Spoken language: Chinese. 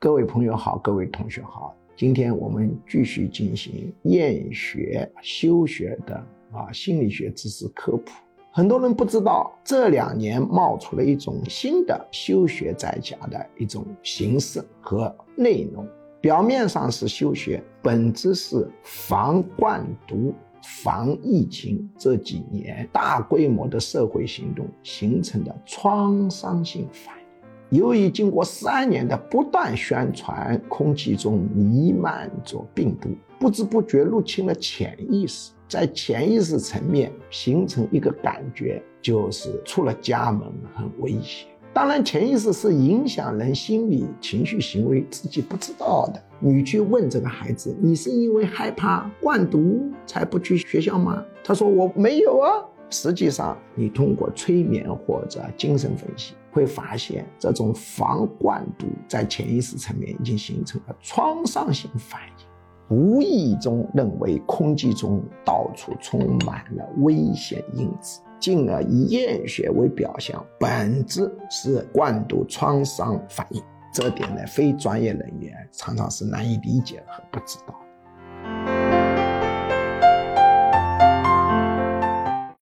各位朋友好，各位同学好，今天我们继续进行厌学休学的啊心理学知识科普。很多人不知道，这两年冒出了一种新的休学在家的一种形式和内容。表面上是休学，本质是防惯毒、防疫情这几年大规模的社会行动形成的创伤性反。由于经过三年的不断宣传，空气中弥漫着病毒，不知不觉入侵了潜意识，在潜意识层面形成一个感觉，就是出了家门很危险。当然，潜意识是影响人心理、情绪、行为，自己不知道的。你去问这个孩子：“你是因为害怕灌毒才不去学校吗？”他说：“我没有啊。”实际上，你通过催眠或者精神分析，会发现这种防灌毒在潜意识层面已经形成了创伤性反应，无意中认为空气中到处充满了危险因子。进而以厌学为表象，本质是灌毒创伤反应。这点呢，非专业人员常常是难以理解和不知道。